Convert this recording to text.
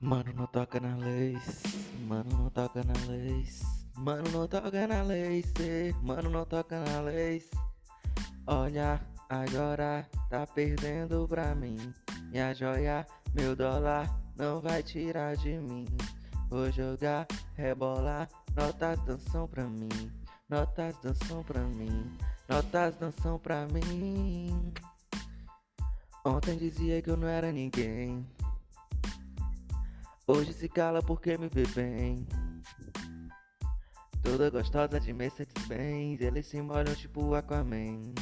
Mano, não toca na leis, mano, não toca na leis, mano, não toca na leis, mano, não toca na leis. Olha, agora tá perdendo pra mim. Minha joia, meu dólar, não vai tirar de mim. Vou jogar, rebolar, notas dançam pra mim, notas dançam pra mim, notas dançam pra mim. Ontem dizia que eu não era ninguém. Hoje se cala porque me vê bem. Toda gostosa de Mercedes Benz, eles se molham tipo Aquaman.